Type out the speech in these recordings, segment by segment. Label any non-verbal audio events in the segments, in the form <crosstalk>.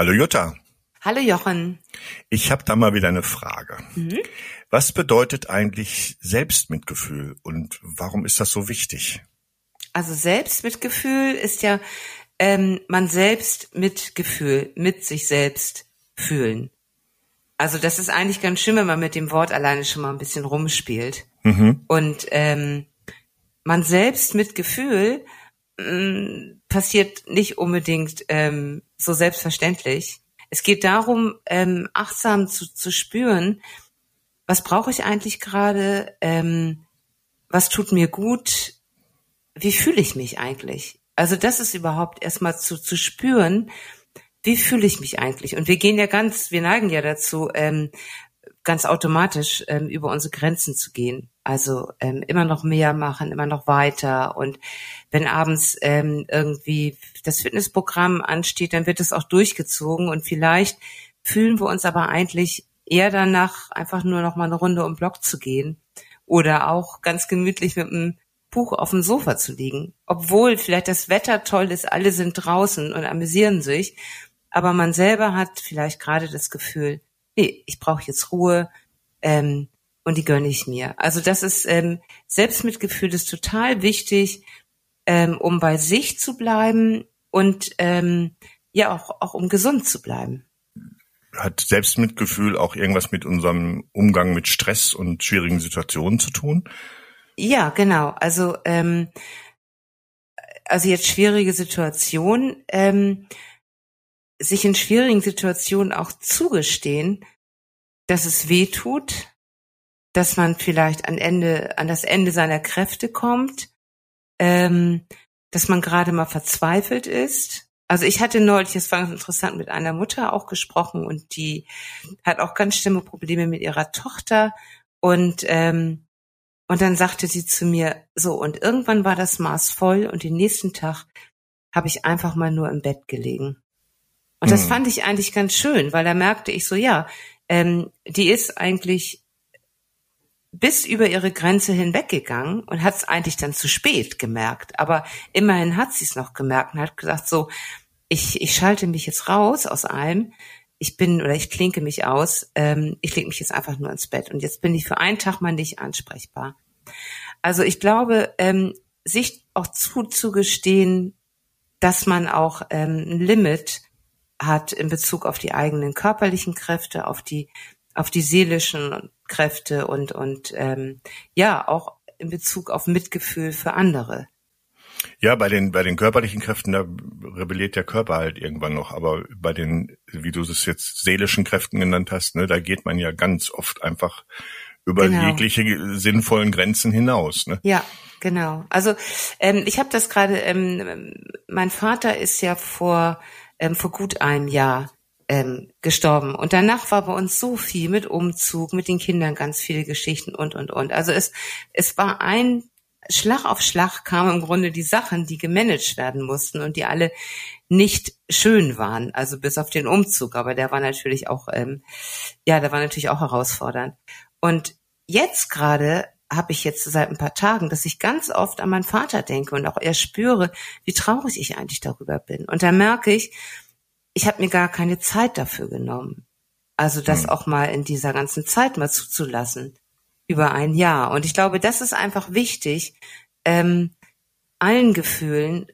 Hallo Jutta. Hallo Jochen. Ich habe da mal wieder eine Frage. Mhm. Was bedeutet eigentlich Selbstmitgefühl und warum ist das so wichtig? Also Selbstmitgefühl ist ja ähm, man selbst Mitgefühl mit sich selbst fühlen. Also das ist eigentlich ganz schön, wenn man mit dem Wort alleine schon mal ein bisschen rumspielt. Mhm. Und ähm, man selbst mit Gefühl ähm, passiert nicht unbedingt ähm, so selbstverständlich. Es geht darum, ähm, achtsam zu, zu spüren, was brauche ich eigentlich gerade, ähm, was tut mir gut, wie fühle ich mich eigentlich. Also das ist überhaupt erstmal zu, zu spüren, wie fühle ich mich eigentlich. Und wir gehen ja ganz, wir neigen ja dazu, ähm, ganz automatisch ähm, über unsere Grenzen zu gehen. Also ähm, immer noch mehr machen, immer noch weiter. Und wenn abends ähm, irgendwie das Fitnessprogramm ansteht, dann wird es auch durchgezogen. Und vielleicht fühlen wir uns aber eigentlich eher danach, einfach nur noch mal eine Runde um Block zu gehen oder auch ganz gemütlich mit einem Buch auf dem Sofa zu liegen. Obwohl vielleicht das Wetter toll ist, alle sind draußen und amüsieren sich, aber man selber hat vielleicht gerade das Gefühl, nee, ich brauche jetzt Ruhe ähm, und die gönne ich mir. Also das ist ähm, Selbstmitgefühl ist total wichtig, ähm, um bei sich zu bleiben und ähm, ja auch auch um gesund zu bleiben. Hat Selbstmitgefühl auch irgendwas mit unserem Umgang mit Stress und schwierigen Situationen zu tun? Ja, genau. Also ähm, also jetzt schwierige Situationen. Ähm, sich in schwierigen Situationen auch zugestehen, dass es weh tut, dass man vielleicht an Ende, an das Ende seiner Kräfte kommt, ähm, dass man gerade mal verzweifelt ist. Also ich hatte neulich, das war ganz interessant, mit einer Mutter auch gesprochen und die hat auch ganz schlimme Probleme mit ihrer Tochter und ähm, und dann sagte sie zu mir, so, und irgendwann war das Maß voll und den nächsten Tag habe ich einfach mal nur im Bett gelegen. Und das mhm. fand ich eigentlich ganz schön, weil da merkte ich so, ja, ähm, die ist eigentlich bis über ihre Grenze hinweggegangen und hat es eigentlich dann zu spät gemerkt. Aber immerhin hat sie es noch gemerkt und hat gesagt, so, ich, ich schalte mich jetzt raus aus allem. Ich bin oder ich klinke mich aus. Ähm, ich lege mich jetzt einfach nur ins Bett und jetzt bin ich für einen Tag mal nicht ansprechbar. Also ich glaube, ähm, sich auch zuzugestehen, dass man auch ähm, ein Limit hat in Bezug auf die eigenen körperlichen Kräfte, auf die auf die seelischen Kräfte und und ähm, ja auch in Bezug auf Mitgefühl für andere. Ja, bei den bei den körperlichen Kräften da rebelliert der Körper halt irgendwann noch, aber bei den, wie du es jetzt seelischen Kräften genannt hast, ne, da geht man ja ganz oft einfach über genau. jegliche sinnvollen Grenzen hinaus. Ne? Ja, genau. Also ähm, ich habe das gerade. Ähm, mein Vater ist ja vor ähm, vor gut einem Jahr ähm, gestorben. Und danach war bei uns so viel mit Umzug, mit den Kindern ganz viele Geschichten und, und, und. Also es, es war ein Schlag auf Schlag kamen im Grunde die Sachen, die gemanagt werden mussten und die alle nicht schön waren, also bis auf den Umzug, aber der war natürlich auch, ähm, ja, der war natürlich auch herausfordernd. Und jetzt gerade habe ich jetzt seit ein paar Tagen, dass ich ganz oft an meinen Vater denke und auch er spüre, wie traurig ich eigentlich darüber bin. Und da merke ich, ich habe mir gar keine Zeit dafür genommen. Also das mhm. auch mal in dieser ganzen Zeit mal zuzulassen, über ein Jahr. Und ich glaube, das ist einfach wichtig, ähm, allen Gefühlen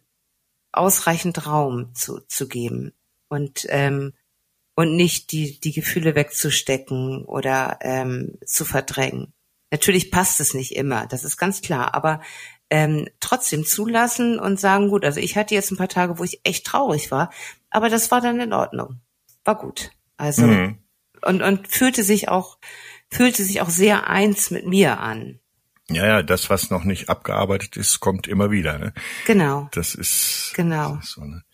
ausreichend Raum zu, zu geben und ähm, und nicht die die Gefühle wegzustecken oder ähm, zu verdrängen. Natürlich passt es nicht immer, das ist ganz klar, aber ähm, trotzdem zulassen und sagen, gut, also ich hatte jetzt ein paar Tage, wo ich echt traurig war, aber das war dann in Ordnung, war gut. Also mhm. und und fühlte sich auch fühlte sich auch sehr eins mit mir an. Ja, ja, das, was noch nicht abgearbeitet ist, kommt immer wieder. Ne? Genau. Das ist genau. Das ist so, ne?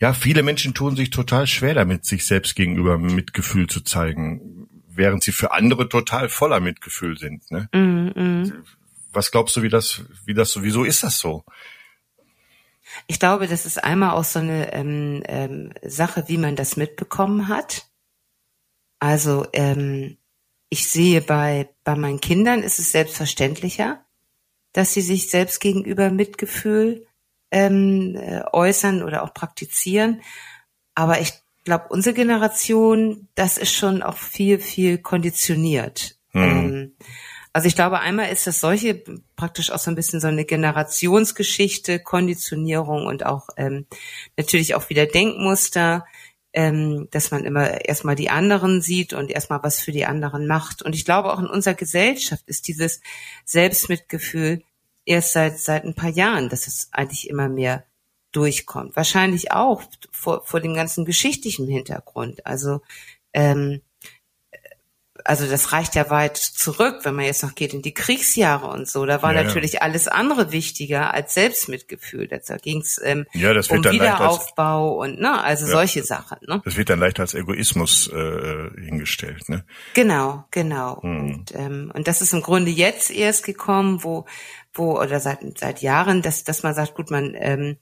Ja, viele Menschen tun sich total schwer damit, sich selbst gegenüber Mitgefühl zu zeigen während sie für andere total voller Mitgefühl sind. Ne? Mm, mm. Was glaubst du, wie das, wie das so, wieso ist das so? Ich glaube, das ist einmal auch so eine ähm, ähm, Sache, wie man das mitbekommen hat. Also ähm, ich sehe bei bei meinen Kindern ist es selbstverständlicher, dass sie sich selbst gegenüber Mitgefühl ähm, äh, äußern oder auch praktizieren. Aber ich glaube, unsere Generation, das ist schon auch viel, viel konditioniert. Mhm. Ähm, also ich glaube, einmal ist das solche praktisch auch so ein bisschen so eine Generationsgeschichte, Konditionierung und auch ähm, natürlich auch wieder Denkmuster, ähm, dass man immer erstmal die anderen sieht und erstmal was für die anderen macht. Und ich glaube auch in unserer Gesellschaft ist dieses Selbstmitgefühl erst seit seit ein paar Jahren, dass es eigentlich immer mehr durchkommt. Wahrscheinlich auch vor, vor dem ganzen geschichtlichen Hintergrund. Also ähm, also das reicht ja weit zurück, wenn man jetzt noch geht in die Kriegsjahre und so. Da war ja, natürlich ja. alles andere wichtiger als Selbstmitgefühl. Da ging es ähm, ja, das um Wiederaufbau als, und ne, also ja, solche Sachen. Ne? Das wird dann leicht als Egoismus äh, hingestellt. Ne? Genau, genau. Hm. Und, ähm, und das ist im Grunde jetzt erst gekommen, wo wo oder seit seit Jahren, dass dass man sagt, gut, man ähm,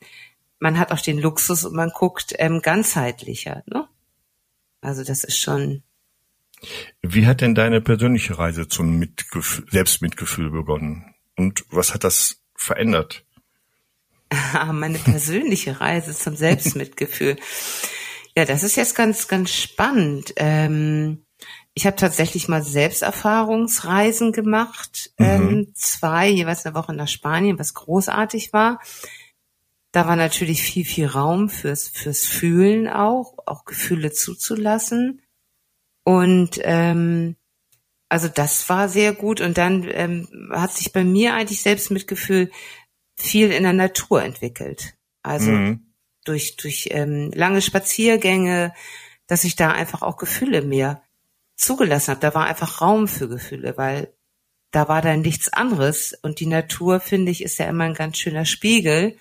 man hat auch den Luxus und man guckt ähm, ganzheitlicher. Ne? Also das ist schon wie hat denn deine persönliche Reise zum Mitgefühl, Selbstmitgefühl begonnen? Und was hat das verändert? <laughs> Meine persönliche Reise zum Selbstmitgefühl. <laughs> ja, das ist jetzt ganz, ganz spannend. Ähm, ich habe tatsächlich mal Selbsterfahrungsreisen gemacht, mhm. ähm, zwei, jeweils eine Woche nach Spanien, was großartig war. Da war natürlich viel, viel Raum fürs, fürs Fühlen auch, auch Gefühle zuzulassen. Und ähm, also das war sehr gut. Und dann ähm, hat sich bei mir eigentlich Selbstmitgefühl viel in der Natur entwickelt. Also mhm. durch, durch ähm, lange Spaziergänge, dass ich da einfach auch Gefühle mehr zugelassen habe. Da war einfach Raum für Gefühle, weil da war dann nichts anderes. Und die Natur, finde ich, ist ja immer ein ganz schöner Spiegel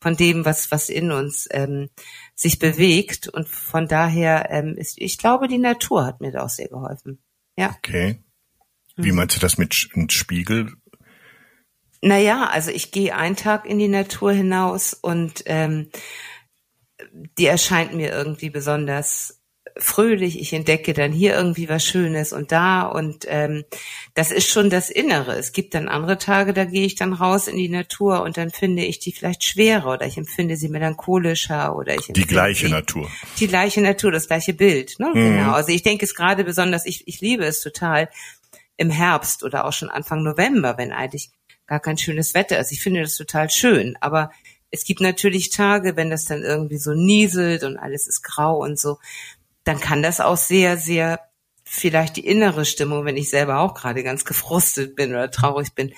von dem, was, was in uns ähm, sich bewegt. Und von daher ähm, ist, ich glaube, die Natur hat mir da auch sehr geholfen. Ja. Okay. Wie mhm. meinst du das mit, mit Spiegel? Naja, also ich gehe einen Tag in die Natur hinaus und ähm, die erscheint mir irgendwie besonders fröhlich, ich entdecke dann hier irgendwie was Schönes und da und ähm, das ist schon das Innere. Es gibt dann andere Tage, da gehe ich dann raus in die Natur und dann finde ich die vielleicht schwerer oder ich empfinde sie melancholischer oder ich die gleiche die, Natur. Die gleiche Natur, das gleiche Bild. Ne? Mhm. Genau. Also ich denke es gerade besonders, ich, ich liebe es total im Herbst oder auch schon Anfang November, wenn eigentlich gar kein schönes Wetter ist. Ich finde das total schön, aber es gibt natürlich Tage, wenn das dann irgendwie so nieselt und alles ist grau und so, dann kann das auch sehr, sehr vielleicht die innere Stimmung, wenn ich selber auch gerade ganz gefrustet bin oder traurig bin,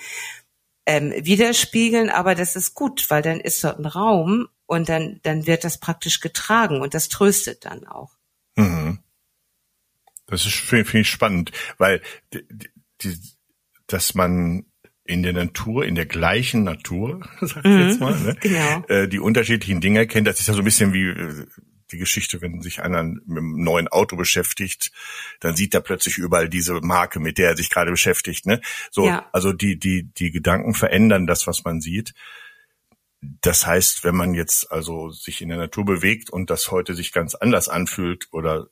ähm, widerspiegeln. Aber das ist gut, weil dann ist dort ein Raum und dann, dann wird das praktisch getragen und das tröstet dann auch. Mhm. Das ist finde find ich spannend, weil die, die, dass man in der Natur, in der gleichen Natur, <laughs> sag ich mhm, jetzt mal, ne? genau. äh, die unterschiedlichen Dinge kennt. Das ist ja so ein bisschen wie äh, die Geschichte, wenn sich einer mit einem neuen Auto beschäftigt, dann sieht er plötzlich überall diese Marke, mit der er sich gerade beschäftigt. Ne? So, ja. also die die die Gedanken verändern das, was man sieht. Das heißt, wenn man jetzt also sich in der Natur bewegt und das heute sich ganz anders anfühlt oder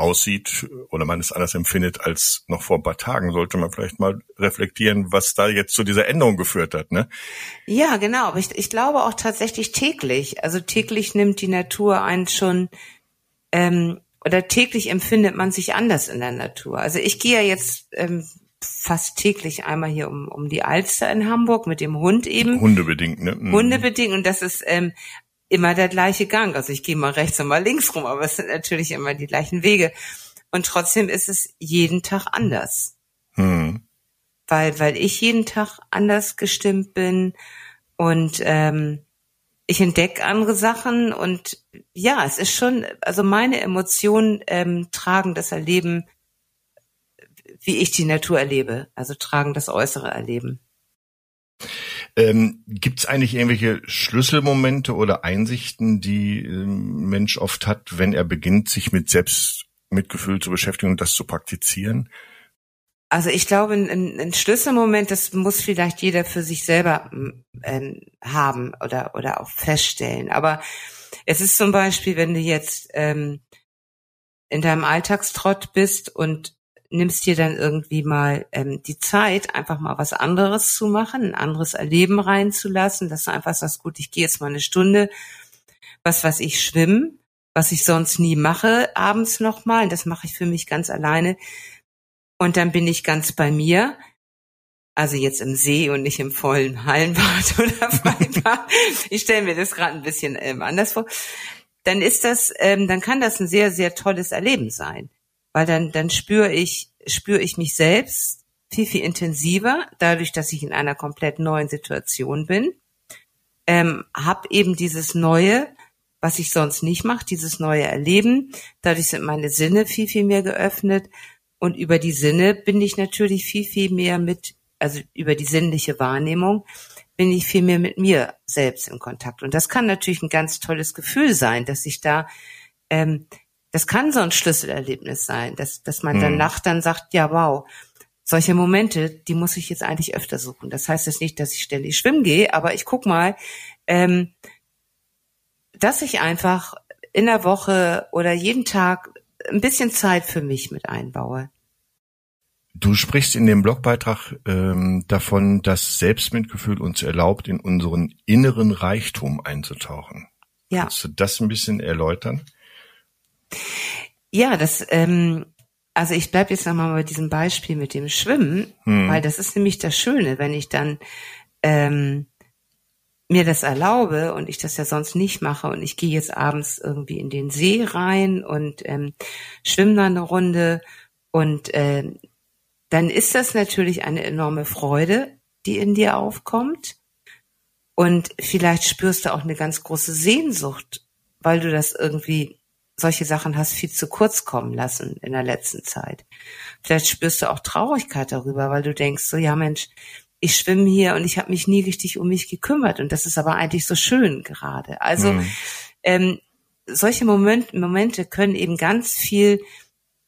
aussieht oder man es anders empfindet als noch vor ein paar Tagen, sollte man vielleicht mal reflektieren, was da jetzt zu dieser Änderung geführt hat, ne? Ja, genau. Aber ich, ich glaube auch tatsächlich täglich. Also täglich nimmt die Natur einen schon ähm, oder täglich empfindet man sich anders in der Natur. Also ich gehe ja jetzt ähm, fast täglich einmal hier um, um die Alster in Hamburg mit dem Hund eben. Hundebedingt, ne? Mhm. Hundebedingt und das ist ähm, immer der gleiche Gang. Also ich gehe mal rechts und mal links rum, aber es sind natürlich immer die gleichen Wege. Und trotzdem ist es jeden Tag anders. Hm. Weil, weil ich jeden Tag anders gestimmt bin und ähm, ich entdecke andere Sachen und ja, es ist schon, also meine Emotionen ähm, tragen das Erleben, wie ich die Natur erlebe, also tragen das äußere Erleben. Ähm, Gibt es eigentlich irgendwelche Schlüsselmomente oder Einsichten, die ähm, Mensch oft hat, wenn er beginnt, sich mit Selbstmitgefühl zu beschäftigen und das zu praktizieren? Also ich glaube, ein, ein Schlüsselmoment, das muss vielleicht jeder für sich selber ähm, haben oder oder auch feststellen. Aber es ist zum Beispiel, wenn du jetzt ähm, in deinem Alltagstrott bist und nimmst dir dann irgendwie mal ähm, die Zeit, einfach mal was anderes zu machen, ein anderes Erleben reinzulassen, dass du einfach sagst, gut, ich gehe jetzt mal eine Stunde, was weiß ich, schwimmen was ich sonst nie mache, abends nochmal. Das mache ich für mich ganz alleine. Und dann bin ich ganz bei mir. Also jetzt im See und nicht im vollen Hallenbad <laughs> oder Freibad. ich stelle mir das gerade ein bisschen ähm, anders vor. Dann ist das, ähm, dann kann das ein sehr, sehr tolles Erleben sein. Weil dann, dann spüre ich, spüre ich mich selbst viel, viel intensiver, dadurch, dass ich in einer komplett neuen Situation bin. Ähm, hab eben dieses Neue, was ich sonst nicht mache, dieses neue Erleben. Dadurch sind meine Sinne viel, viel mehr geöffnet. Und über die Sinne bin ich natürlich viel, viel mehr mit, also über die sinnliche Wahrnehmung, bin ich viel mehr mit mir selbst in Kontakt. Und das kann natürlich ein ganz tolles Gefühl sein, dass ich da, ähm, das kann so ein Schlüsselerlebnis sein, dass, dass man mhm. danach dann sagt, ja, wow, solche Momente, die muss ich jetzt eigentlich öfter suchen. Das heißt jetzt nicht, dass ich ständig schwimmen gehe, aber ich guck mal, ähm, dass ich einfach in der Woche oder jeden Tag ein bisschen Zeit für mich mit einbaue. Du sprichst in dem Blogbeitrag ähm, davon, dass Selbstmitgefühl uns erlaubt, in unseren inneren Reichtum einzutauchen. Ja. Kannst du das ein bisschen erläutern? Ja, das, ähm, also ich bleibe jetzt nochmal bei diesem Beispiel mit dem Schwimmen, hm. weil das ist nämlich das Schöne, wenn ich dann ähm, mir das erlaube und ich das ja sonst nicht mache und ich gehe jetzt abends irgendwie in den See rein und ähm, schwimme da eine Runde und ähm, dann ist das natürlich eine enorme Freude, die in dir aufkommt und vielleicht spürst du auch eine ganz große Sehnsucht, weil du das irgendwie solche Sachen hast viel zu kurz kommen lassen in der letzten Zeit. Vielleicht spürst du auch Traurigkeit darüber, weil du denkst, so ja Mensch, ich schwimme hier und ich habe mich nie richtig um mich gekümmert und das ist aber eigentlich so schön gerade. Also mhm. ähm, solche Moment, Momente können eben ganz viel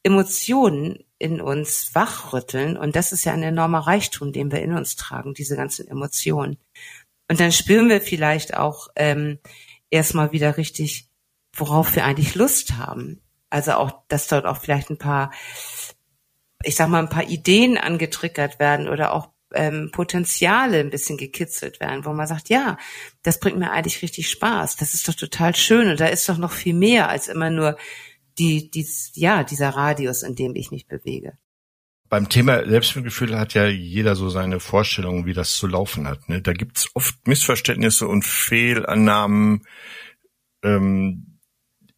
Emotionen in uns wachrütteln und das ist ja ein enormer Reichtum, den wir in uns tragen, diese ganzen Emotionen. Und dann spüren wir vielleicht auch ähm, erstmal wieder richtig, worauf wir eigentlich Lust haben. Also auch, dass dort auch vielleicht ein paar, ich sag mal, ein paar Ideen angetriggert werden oder auch ähm, Potenziale ein bisschen gekitzelt werden, wo man sagt, ja, das bringt mir eigentlich richtig Spaß, das ist doch total schön und da ist doch noch viel mehr als immer nur die, die, ja, dieser Radius, in dem ich mich bewege. Beim Thema Selbstmitgefühl hat ja jeder so seine Vorstellungen, wie das zu laufen hat. Ne? Da gibt's oft Missverständnisse und Fehlannahmen, ähm,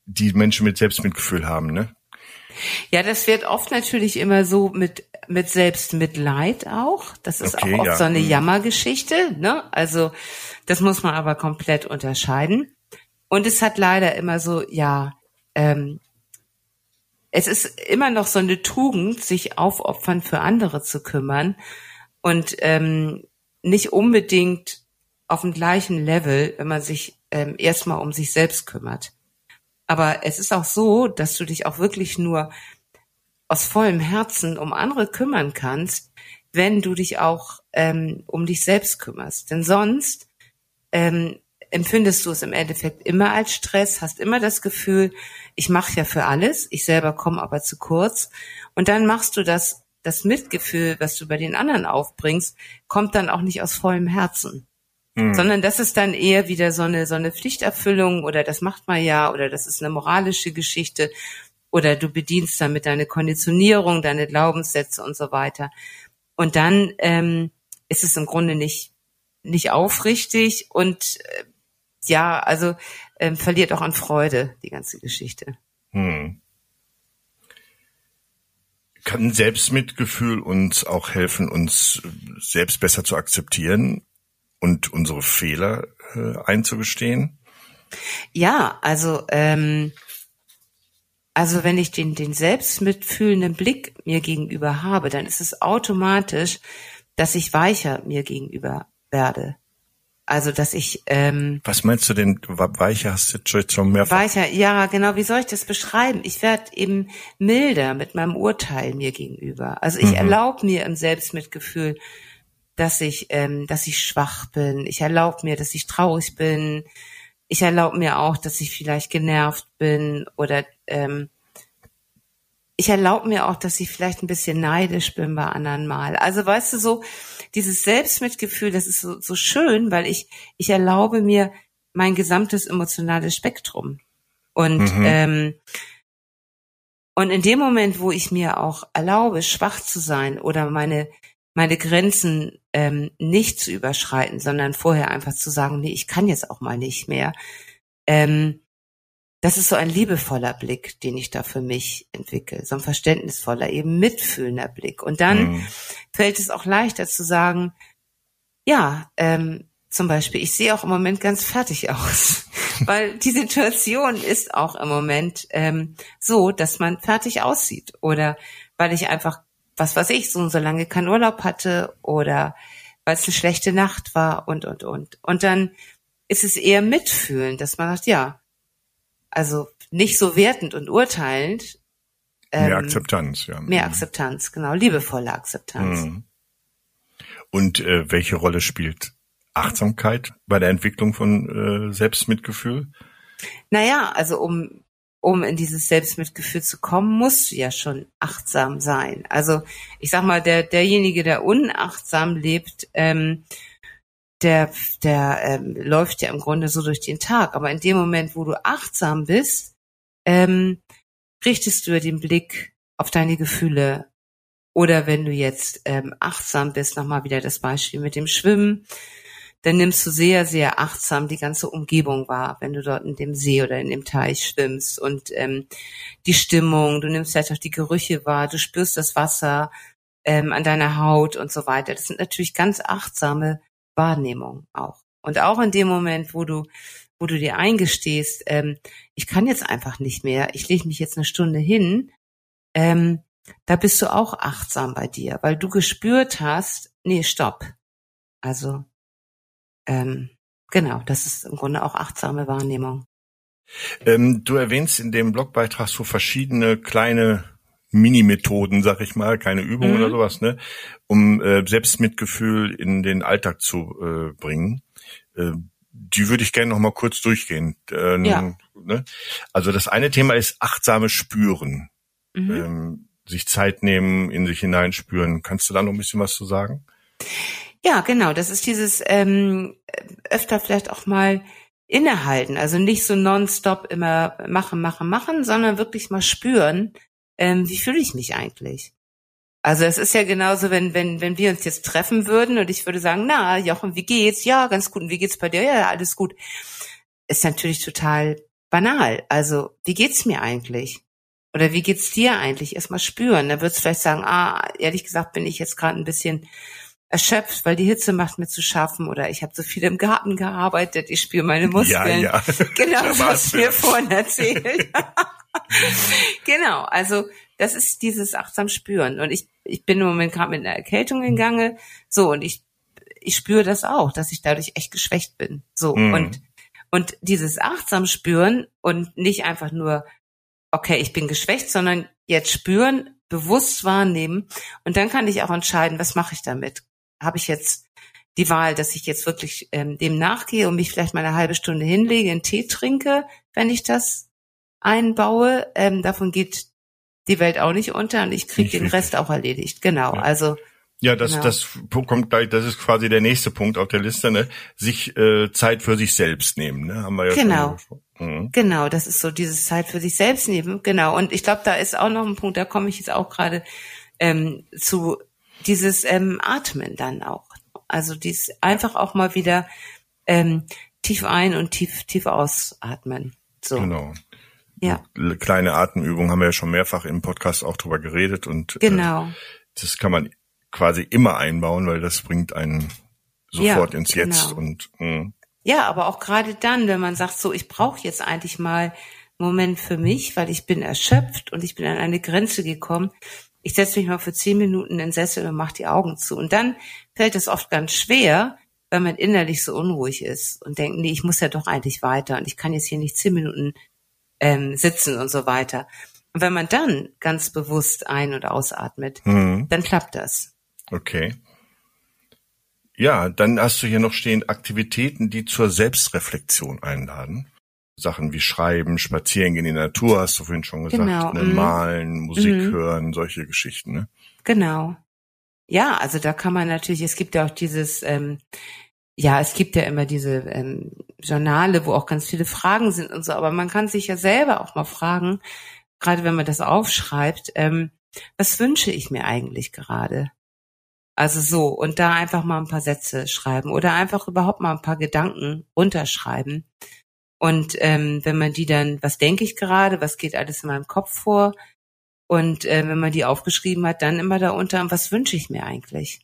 die Menschen mit Selbstmitgefühl haben. Ne? Ja, das wird oft natürlich immer so mit mit Selbstmitleid auch. Das ist okay, auch oft ja. so eine mhm. Jammergeschichte. Ne? Also das muss man aber komplett unterscheiden. Und es hat leider immer so, ja, ähm, es ist immer noch so eine Tugend, sich aufopfern für andere zu kümmern und ähm, nicht unbedingt auf dem gleichen Level, wenn man sich ähm, erstmal um sich selbst kümmert. Aber es ist auch so, dass du dich auch wirklich nur aus vollem Herzen um andere kümmern kannst, wenn du dich auch ähm, um dich selbst kümmerst. Denn sonst ähm, empfindest du es im Endeffekt immer als Stress, hast immer das Gefühl, ich mache ja für alles, ich selber komme aber zu kurz. Und dann machst du das, das Mitgefühl, was du bei den anderen aufbringst, kommt dann auch nicht aus vollem Herzen. Mhm. Sondern das ist dann eher wieder so eine, so eine Pflichterfüllung oder das macht man ja oder das ist eine moralische Geschichte oder du bedienst damit deine Konditionierung, deine Glaubenssätze und so weiter. Und dann ähm, ist es im Grunde nicht nicht aufrichtig und äh, ja, also ähm, verliert auch an Freude die ganze Geschichte. Hm. Kann Selbstmitgefühl uns auch helfen, uns selbst besser zu akzeptieren und unsere Fehler äh, einzugestehen? Ja, also ähm, also wenn ich den den selbstmitfühlenden Blick mir gegenüber habe, dann ist es automatisch, dass ich weicher mir gegenüber werde. Also dass ich ähm, Was meinst du denn weicher hast du jetzt schon mehr Weicher, ja, genau, wie soll ich das beschreiben? Ich werde eben milder mit meinem Urteil mir gegenüber. Also ich mhm. erlaube mir im Selbstmitgefühl dass ich, ähm, dass ich schwach bin. Ich erlaube mir, dass ich traurig bin. Ich erlaube mir auch, dass ich vielleicht genervt bin oder ähm, ich erlaube mir auch, dass ich vielleicht ein bisschen neidisch bin bei anderen mal. Also weißt du so, dieses Selbstmitgefühl, das ist so, so schön, weil ich ich erlaube mir mein gesamtes emotionales Spektrum. Und mhm. ähm, und in dem Moment, wo ich mir auch erlaube, schwach zu sein oder meine meine Grenzen ähm, nicht zu überschreiten, sondern vorher einfach zu sagen, nee, ich kann jetzt auch mal nicht mehr. Ähm, das ist so ein liebevoller Blick, den ich da für mich entwickle, so ein verständnisvoller, eben mitfühlender Blick. Und dann mhm. fällt es auch leichter zu sagen, ja, ähm, zum Beispiel, ich sehe auch im Moment ganz fertig <laughs> aus, weil die Situation ist auch im Moment ähm, so, dass man fertig aussieht oder weil ich einfach, was weiß ich, so und so lange keinen Urlaub hatte oder weil es eine schlechte Nacht war und, und, und. Und dann ist es eher mitfühlen, dass man sagt, ja, also nicht so wertend und urteilend. Ähm, mehr Akzeptanz, ja. Mehr Akzeptanz, genau, liebevolle Akzeptanz. Mhm. Und äh, welche Rolle spielt Achtsamkeit bei der Entwicklung von äh, Selbstmitgefühl? Naja, also um um in dieses Selbstmitgefühl zu kommen, musst du ja schon achtsam sein. Also ich sag mal, der derjenige, der unachtsam lebt, ähm, der der ähm, läuft ja im Grunde so durch den Tag. Aber in dem Moment, wo du achtsam bist, ähm, richtest du den Blick auf deine Gefühle. Oder wenn du jetzt ähm, achtsam bist, nochmal wieder das Beispiel mit dem Schwimmen, dann nimmst du sehr, sehr achtsam die ganze Umgebung wahr, wenn du dort in dem See oder in dem Teich schwimmst und ähm, die Stimmung, du nimmst vielleicht auch die Gerüche wahr, du spürst das Wasser ähm, an deiner Haut und so weiter. Das sind natürlich ganz achtsame Wahrnehmungen auch. Und auch in dem Moment, wo du, wo du dir eingestehst, ähm, ich kann jetzt einfach nicht mehr, ich lege mich jetzt eine Stunde hin, ähm, da bist du auch achtsam bei dir, weil du gespürt hast, nee, stopp. Also ähm, genau, das ist im Grunde auch achtsame Wahrnehmung. Ähm, du erwähnst in dem Blogbeitrag so verschiedene kleine Mini-Methoden, sag ich mal, keine Übungen mhm. oder sowas, ne, um äh, Selbstmitgefühl in den Alltag zu äh, bringen. Äh, die würde ich gerne noch mal kurz durchgehen. Ähm, ja. ne? Also das eine Thema ist achtsame Spüren. Mhm. Ähm, sich Zeit nehmen, in sich hineinspüren. Kannst du da noch ein bisschen was zu sagen? Ja, genau. Das ist dieses ähm, öfter vielleicht auch mal innehalten. Also nicht so nonstop immer machen, machen, machen, sondern wirklich mal spüren, ähm, wie fühle ich mich eigentlich. Also es ist ja genauso, wenn, wenn, wenn wir uns jetzt treffen würden und ich würde sagen, na, Jochen, wie geht's? Ja, ganz gut. Und wie geht's bei dir? Ja, alles gut. Ist natürlich total banal. Also, wie geht's mir eigentlich? Oder wie geht's dir eigentlich? Erstmal spüren. Da würdest du vielleicht sagen, ah, ehrlich gesagt bin ich jetzt gerade ein bisschen erschöpft, weil die Hitze macht mir zu schaffen oder ich habe so viel im Garten gearbeitet, ich spüre meine <laughs> Muskeln. Ja, ja. <laughs> Genau, das hast du mir vorhin erzählt. <laughs> genau, also das ist dieses achtsam Spüren. Und ich, ich bin im Moment gerade mit einer Erkältung in Gange. So, und ich, ich spüre das auch, dass ich dadurch echt geschwächt bin. So, mhm. und, und dieses achtsam Spüren und nicht einfach nur, okay, ich bin geschwächt, sondern jetzt spüren, bewusst wahrnehmen und dann kann ich auch entscheiden, was mache ich damit habe ich jetzt die Wahl, dass ich jetzt wirklich ähm, dem nachgehe und mich vielleicht mal eine halbe Stunde hinlege, einen Tee trinke, wenn ich das einbaue. Ähm, davon geht die Welt auch nicht unter und ich kriege den. Rest auch erledigt. Genau, ja. also ja, das, genau. das kommt gleich, das ist quasi der nächste Punkt auf der Liste, ne? Sich äh, Zeit für sich selbst nehmen, ne? Haben wir ja genau. schon mhm. Genau, das ist so dieses Zeit für sich selbst nehmen, genau. Und ich glaube, da ist auch noch ein Punkt, da komme ich jetzt auch gerade ähm, zu dieses ähm, Atmen dann auch. Also dies einfach auch mal wieder ähm, tief ein und tief tief ausatmen. So. Genau. Ja. Kleine Atemübungen haben wir ja schon mehrfach im Podcast auch drüber geredet und äh, genau. Äh, das kann man quasi immer einbauen, weil das bringt einen sofort ja, ins genau. Jetzt und mh. ja, aber auch gerade dann, wenn man sagt, so ich brauche jetzt eigentlich mal Moment für mich, weil ich bin erschöpft und ich bin an eine Grenze gekommen, ich setze mich mal für zehn Minuten in den Sessel und mache die Augen zu. Und dann fällt es oft ganz schwer, weil man innerlich so unruhig ist und denkt, nee, ich muss ja doch eigentlich weiter und ich kann jetzt hier nicht zehn Minuten ähm, sitzen und so weiter. Und wenn man dann ganz bewusst ein- und ausatmet, mhm. dann klappt das. Okay. Ja, dann hast du hier noch stehen Aktivitäten, die zur Selbstreflexion einladen. Sachen wie Schreiben, Spazieren in die Natur, hast du vorhin schon gesagt, genau. ne? Mhm. Malen, Musik mhm. hören, solche Geschichten, ne? Genau. Ja, also da kann man natürlich, es gibt ja auch dieses, ähm, ja, es gibt ja immer diese ähm, Journale, wo auch ganz viele Fragen sind und so, aber man kann sich ja selber auch mal fragen, gerade wenn man das aufschreibt, ähm, was wünsche ich mir eigentlich gerade? Also so, und da einfach mal ein paar Sätze schreiben oder einfach überhaupt mal ein paar Gedanken runterschreiben. Und ähm, wenn man die dann, was denke ich gerade, was geht alles in meinem Kopf vor? Und äh, wenn man die aufgeschrieben hat, dann immer da unter, was wünsche ich mir eigentlich?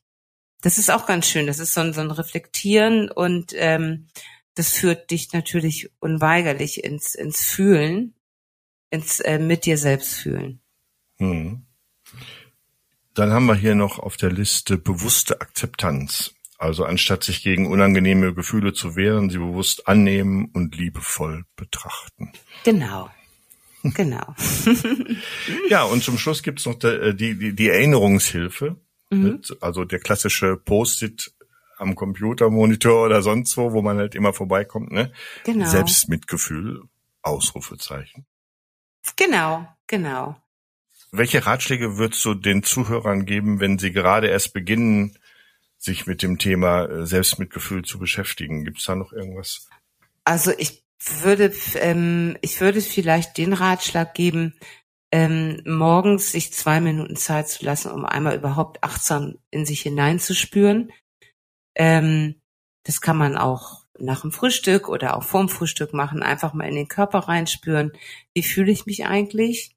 Das ist auch ganz schön. Das ist so ein, so ein Reflektieren und ähm, das führt dich natürlich unweigerlich ins, ins Fühlen, ins äh, mit dir selbst fühlen. Hm. Dann haben wir hier noch auf der Liste bewusste Akzeptanz. Also anstatt sich gegen unangenehme Gefühle zu wehren, sie bewusst annehmen und liebevoll betrachten. Genau. Genau. <laughs> ja, und zum Schluss gibt's noch äh, die, die, die Erinnerungshilfe. Mhm. Mit, also der klassische Post-it am Computermonitor oder sonst wo, wo man halt immer vorbeikommt, ne? Genau. Selbstmitgefühl, Ausrufezeichen. Genau, genau. Welche Ratschläge würdest du den Zuhörern geben, wenn sie gerade erst beginnen, sich mit dem Thema äh, Selbstmitgefühl zu beschäftigen? Gibt es da noch irgendwas? Also ich würde, ähm, ich würde vielleicht den Ratschlag geben, ähm, morgens sich zwei Minuten Zeit zu lassen, um einmal überhaupt achtsam in sich hineinzuspüren. Ähm, das kann man auch nach dem Frühstück oder auch vorm Frühstück machen, einfach mal in den Körper reinspüren. Wie fühle ich mich eigentlich?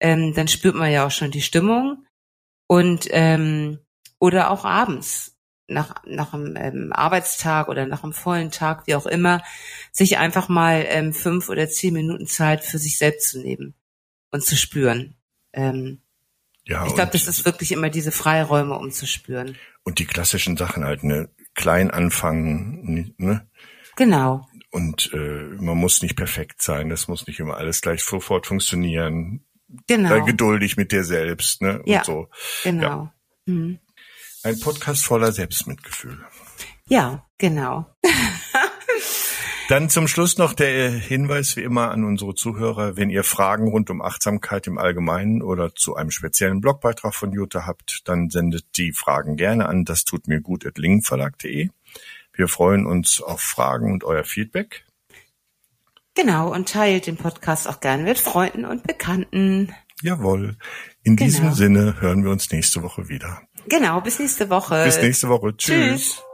ähm, dann spürt man ja auch schon die Stimmung. Und ähm, oder auch abends nach, nach einem ähm, Arbeitstag oder nach einem vollen Tag, wie auch immer, sich einfach mal ähm, fünf oder zehn Minuten Zeit für sich selbst zu nehmen und zu spüren. Ähm, ja, ich glaube, das ist wirklich immer diese Freiräume, um zu spüren. Und die klassischen Sachen halt, ne? Klein anfangen, ne? Genau. Und äh, man muss nicht perfekt sein, das muss nicht immer alles gleich sofort funktionieren. Genau. Sei geduldig mit dir selbst, ne? Ja, und so. genau. Ja. Mhm. Ein Podcast voller Selbstmitgefühl. Ja, genau. <laughs> Dann zum Schluss noch der Hinweis wie immer an unsere Zuhörer, wenn ihr Fragen rund um Achtsamkeit im Allgemeinen oder zu einem speziellen Blogbeitrag von Jutta habt, dann sendet die Fragen gerne an das tut mir gut at linkenverlag.de. Wir freuen uns auf Fragen und euer Feedback. Genau, und teilt den Podcast auch gerne mit Freunden und Bekannten. Jawohl. In genau. diesem Sinne hören wir uns nächste Woche wieder. Genau, bis nächste Woche. Bis nächste Woche. Tschüss. Tschüss.